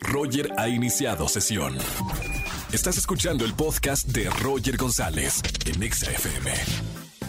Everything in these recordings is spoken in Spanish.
Roger ha iniciado sesión. Estás escuchando el podcast de Roger González en Exa FM.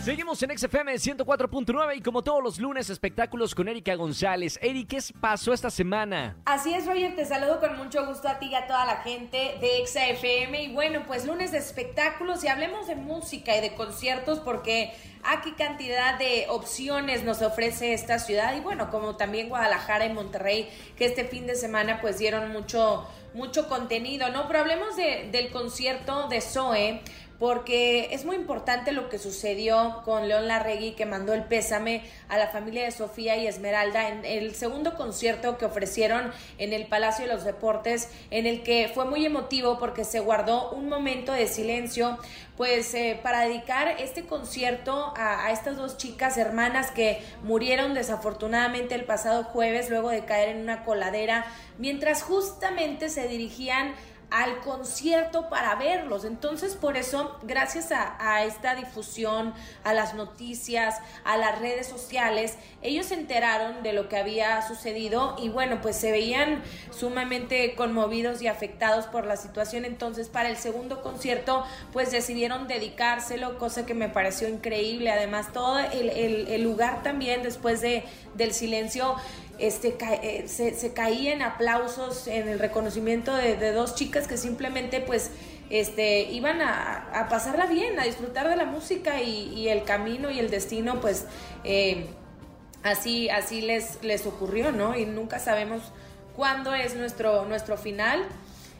Seguimos en XFM 104.9 y como todos los lunes, espectáculos con Erika González. Eri, ¿qué pasó esta semana? Así es, Roger, te saludo con mucho gusto a ti y a toda la gente de XFM. Y bueno, pues lunes de espectáculos y hablemos de música y de conciertos porque aquí cantidad de opciones nos ofrece esta ciudad y bueno, como también Guadalajara y Monterrey, que este fin de semana pues dieron mucho, mucho contenido, ¿no? Pero hablemos de, del concierto de Zoe porque es muy importante lo que sucedió con León Larregui, que mandó el pésame a la familia de Sofía y Esmeralda en el segundo concierto que ofrecieron en el Palacio de los Deportes, en el que fue muy emotivo porque se guardó un momento de silencio, pues eh, para dedicar este concierto a, estas dos chicas hermanas que murieron desafortunadamente el pasado jueves luego de caer en una coladera, mientras justamente se dirigían al concierto para verlos. Entonces, por eso, gracias a, esta difusión, a las noticias, a las redes sociales, ellos se enteraron de lo que había sucedido y bueno, pues se veían sumamente conmovidos y afectados por la situación. Entonces, para el segundo concierto, pues decidieron dedicárselo, cosa que me pareció increíble. Además, todo el, el lugar también, después de, del silencio, este, eh, se, se, caía en aplausos en el reconocimiento de, dos chicas que simplemente pues este, iban a, pasarla bien, a disfrutar de la música y, el camino y el destino pues eh, así, así les, les ocurrió, ¿no? Y nunca sabemos cuándo es nuestro, nuestro final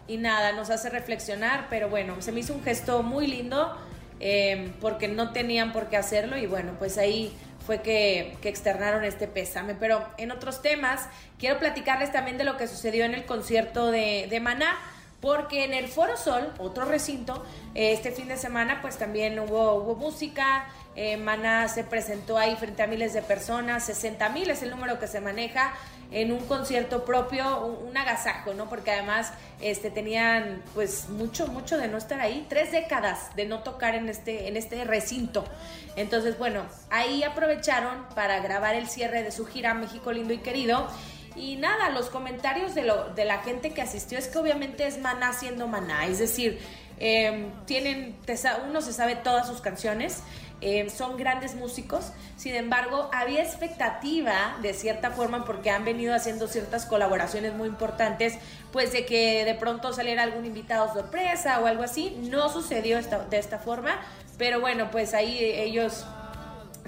y nada, nos hace reflexionar, pero bueno, se me hizo un gesto muy lindo eh, porque no tenían por qué hacerlo y bueno, pues ahí fue que, externaron este pésame. Pero en otros temas, quiero platicarles también de lo que sucedió en el concierto de, de Maná porque en el Foro Sol, otro recinto, este fin de semana pues también hubo, música, eh, Maná se presentó ahí frente a miles de personas, 60 mil es el número que se maneja, en un concierto propio, un, agasajo, ¿no? Porque además este, tenían pues mucho, mucho de no estar ahí, tres décadas de no tocar en este, en este recinto. Entonces, bueno, ahí aprovecharon para grabar el cierre de su gira México Lindo y Querido. Y nada, los comentarios de, lo, de la gente que asistió es que obviamente es maná siendo maná, es decir, em, tienen, uno se sabe todas sus canciones, eh, son grandes músicos, sin embargo, había expectativa de cierta forma porque han venido haciendo ciertas colaboraciones muy importantes, pues de que de pronto saliera algún invitado sorpresa o algo así, no sucedió de esta forma, pero bueno, pues ahí ellos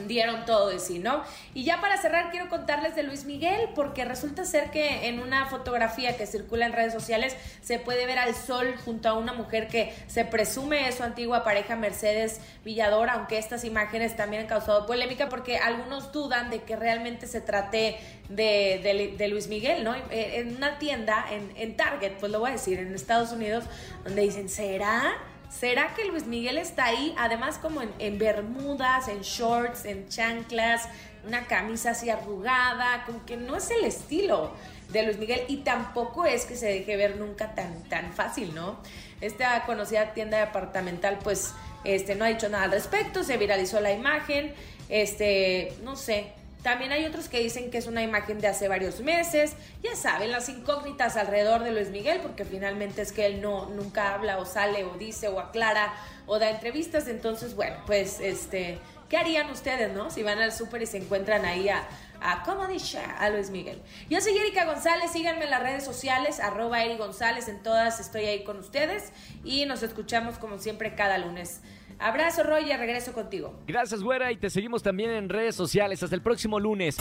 dieron todo de sí, ¿no? Y ya para cerrar quiero contarles de Luis Miguel porque resulta ser que en una fotografía que circula en redes sociales se puede ver al sol junto a una mujer que se presume es su antigua pareja Mercedes Villador, aunque estas imágenes también han causado polémica porque algunos dudan de que realmente se trate de, de, Luis Miguel, ¿no? Eh, en una tienda, en, en Target, pues lo voy a decir, en Estados Unidos, donde dicen, ¿será? ¿Será que Luis Miguel está ahí? Además como en, bermudas, en shorts, en chanclas, una camisa así arrugada, como que no es el estilo de Luis Miguel y tampoco es que se deje ver nunca tan, tan fácil, ¿no? Esta conocida tienda departamental pues este, no ha dicho nada al respecto, se viralizó la imagen, este, no sé, también hay otros que dicen que es una imagen de hace varios meses. Ya saben, las incógnitas alrededor de Luis Miguel, porque finalmente es que él no nunca habla o sale o dice o aclara o da entrevistas. Entonces, bueno, pues este, ¿qué harían ustedes, no? Si van al súper y se encuentran ahí a, a ¿cómo dice? A Luis Miguel. Yo soy Erika González, síganme en las redes sociales, arroba Eri González, en todas estoy ahí con ustedes y nos escuchamos como siempre cada lunes. Abrazo, Roger, regreso contigo. Gracias, güera, y te seguimos también en redes sociales. Hasta el próximo lunes.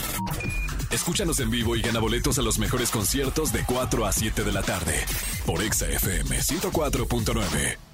Escúchanos en vivo y gana boletos a los mejores conciertos de 4 a 7 de la tarde por Exa FM 104.9.